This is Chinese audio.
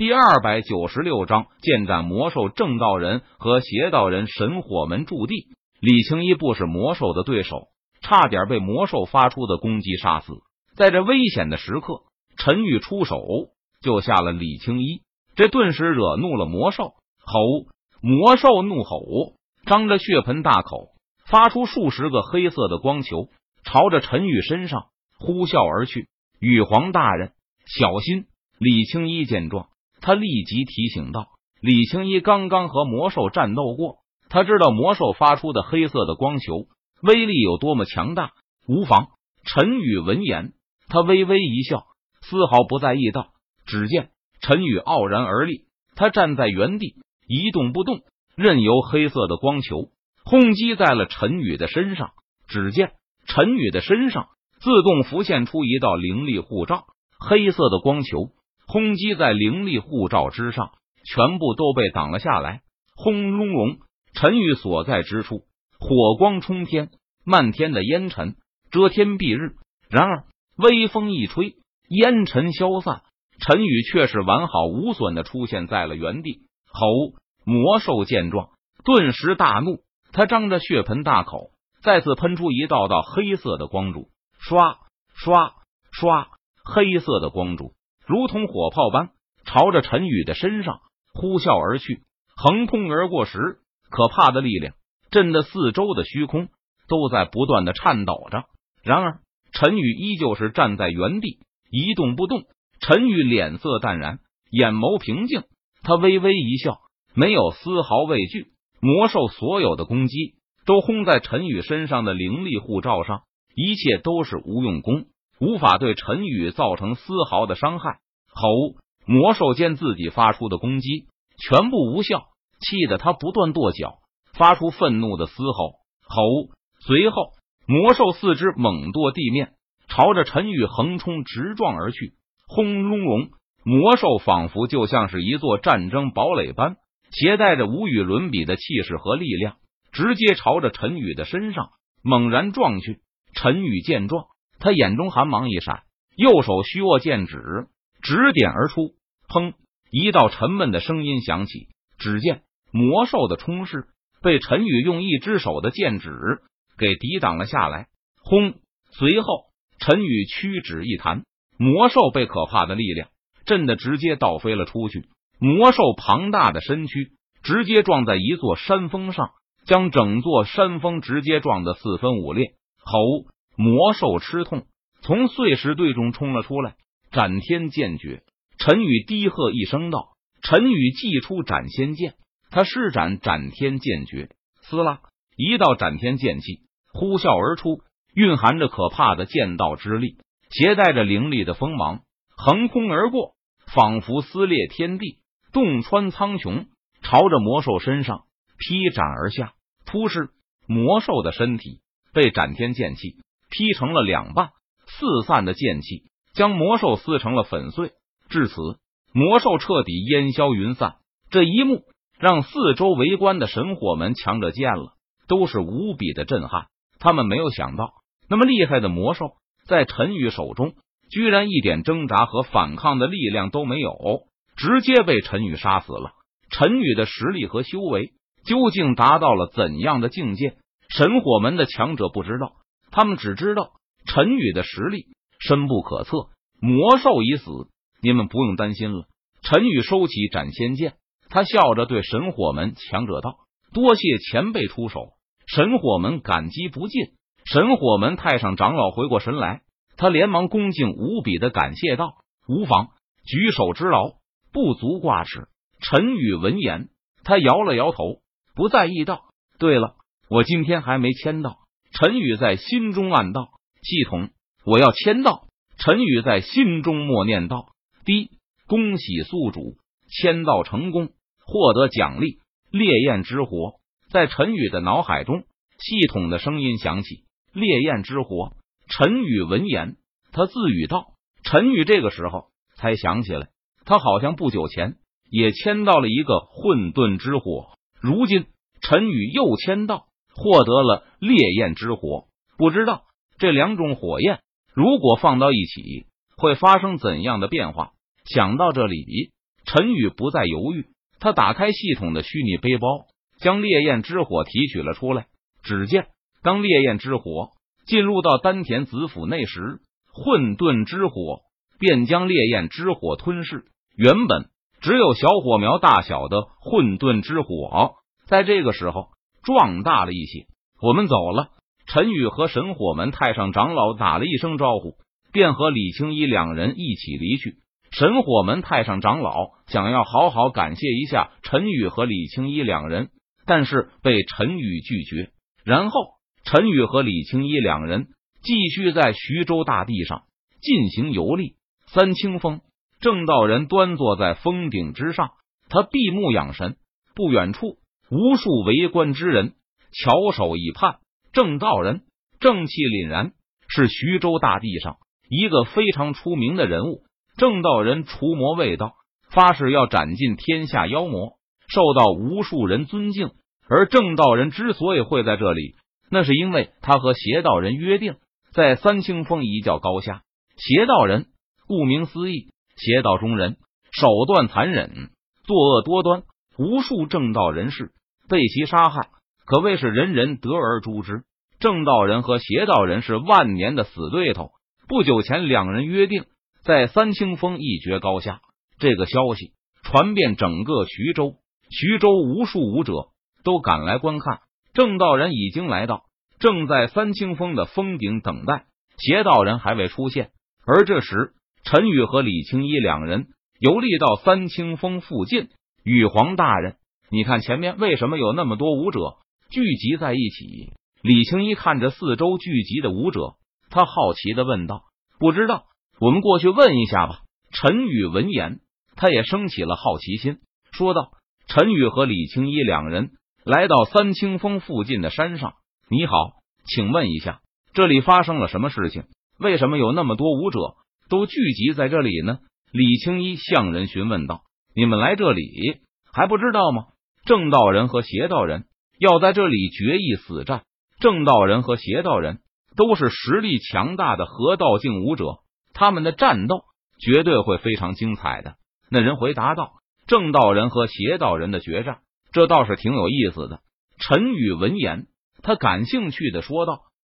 第二百九十六章剑斩魔兽正道人和邪道人神火门驻地。李青一不是魔兽的对手，差点被魔兽发出的攻击杀死。在这危险的时刻，陈宇出手救下了李青一，这顿时惹怒了魔兽。吼！魔兽怒吼，张着血盆大口，发出数十个黑色的光球，朝着陈宇身上呼啸而去。羽皇大人，小心！李青一见状。他立即提醒道：“李青一刚刚和魔兽战斗过，他知道魔兽发出的黑色的光球威力有多么强大。无妨。”陈宇闻言，他微微一笑，丝毫不在意道：“只见陈宇傲然而立，他站在原地一动不动，任由黑色的光球轰击在了陈宇的身上。只见陈宇的身上自动浮现出一道灵力护罩，黑色的光球。”轰击在灵力护罩之上，全部都被挡了下来。轰隆隆，陈宇所在之处火光冲天，漫天的烟尘遮天蔽日。然而微风一吹，烟尘消散，陈宇却是完好无损的出现在了原地。吼！魔兽见状，顿时大怒，他张着血盆大口，再次喷出一道道黑色的光柱，刷刷刷，黑色的光柱。如同火炮般朝着陈宇的身上呼啸而去，横空而过时，可怕的力量震得四周的虚空都在不断的颤抖着。然而，陈宇依旧是站在原地一动不动。陈宇脸色淡然，眼眸平静，他微微一笑，没有丝毫畏惧。魔兽所有的攻击都轰在陈宇身上的灵力护罩上，一切都是无用功。无法对陈宇造成丝毫的伤害。吼！魔兽见自己发出的攻击全部无效，气得他不断跺脚，发出愤怒的嘶吼。吼！随后，魔兽四肢猛跺地面，朝着陈宇横冲直撞而去。轰隆隆！魔兽仿佛就像是一座战争堡垒般，携带着无与伦比的气势和力量，直接朝着陈宇的身上猛然撞去。陈宇见状。他眼中寒芒一闪，右手虚握剑指，指点而出。砰！一道沉闷的声音响起。只见魔兽的冲势被陈宇用一只手的剑指给抵挡了下来。轰！随后，陈宇屈指一弹，魔兽被可怕的力量震得直接倒飞了出去。魔兽庞大的身躯直接撞在一座山峰上，将整座山峰直接撞得四分五裂。吼！魔兽吃痛，从碎石堆中冲了出来。斩天剑诀，陈宇低喝一声道：“陈宇祭出斩仙剑，他施展斩天剑诀。”撕拉，一道斩天剑气呼啸而出，蕴含着可怕的剑道之力，携带着凌厉的锋芒，横空而过，仿佛撕裂天地，洞穿苍穹，朝着魔兽身上劈斩而下。突施，魔兽的身体被斩天剑气。劈成了两半，四散的剑气将魔兽撕成了粉碎。至此，魔兽彻底烟消云散。这一幕让四周围观的神火门强者见了，都是无比的震撼。他们没有想到，那么厉害的魔兽在陈宇手中，居然一点挣扎和反抗的力量都没有，直接被陈宇杀死了。陈宇的实力和修为究竟达到了怎样的境界？神火门的强者不知道。他们只知道陈宇的实力深不可测，魔兽已死，你们不用担心了。陈宇收起斩仙剑，他笑着对神火门强者道：“多谢前辈出手。”神火门感激不尽。神火门太上长老回过神来，他连忙恭敬无比的感谢道：“无妨，举手之劳不足挂齿。”陈宇闻言，他摇了摇头，不在意道：“对了，我今天还没签到。”陈宇在心中暗道：“系统，我要签到。”陈宇在心中默念道：“滴，恭喜宿主签到成功，获得奖励烈焰之火。”在陈宇的脑海中，系统的声音响起：“烈焰之火。”陈宇闻言，他自语道：“陈宇这个时候才想起来，他好像不久前也签到了一个混沌之火。如今，陈宇又签到。”获得了烈焰之火，不知道这两种火焰如果放到一起会发生怎样的变化。想到这里，陈宇不再犹豫，他打开系统的虚拟背包，将烈焰之火提取了出来。只见当烈焰之火进入到丹田子府内时，混沌之火便将烈焰之火吞噬。原本只有小火苗大小的混沌之火，在这个时候壮大了一些。我们走了。陈宇和神火门太上长老打了一声招呼，便和李青衣两人一起离去。神火门太上长老想要好好感谢一下陈宇和李青衣两人，但是被陈宇拒绝。然后，陈宇和李青衣两人继续在徐州大地上进行游历。三清峰，正道人端坐在峰顶之上，他闭目养神。不远处，无数围观之人翘首以盼。正道人正气凛然，是徐州大地上一个非常出名的人物。正道人除魔未道，发誓要斩尽天下妖魔，受到无数人尊敬。而正道人之所以会在这里，那是因为他和邪道人约定，在三清峰一较高下。邪道人顾名思义，邪道中人，手段残忍，作恶多端，无数正道人士被其杀害。可谓是人人得而诛之。正道人和邪道人是万年的死对头。不久前，两人约定在三清峰一决高下。这个消息传遍整个徐州，徐州无数武者都赶来观看。正道人已经来到，正在三清峰的峰顶等待。邪道人还未出现。而这时，陈宇和李青衣两人游历到三清峰附近。羽皇大人，你看前面为什么有那么多武者？聚集在一起，李青一看着四周聚集的武者，他好奇的问道：“不知道，我们过去问一下吧。”陈宇闻言，他也升起了好奇心，说道：“陈宇和李青一两人来到三清峰附近的山上，你好，请问一下，这里发生了什么事情？为什么有那么多武者都聚集在这里呢？”李青一向人询问道：“你们来这里还不知道吗？正道人和邪道人。”要在这里决一死战，正道人和邪道人都是实力强大的河道境武者，他们的战斗绝对会非常精彩的。那人回答道：“正道人和邪道人的决战，这倒是挺有意思的。”陈宇闻言，他感兴趣的说道：“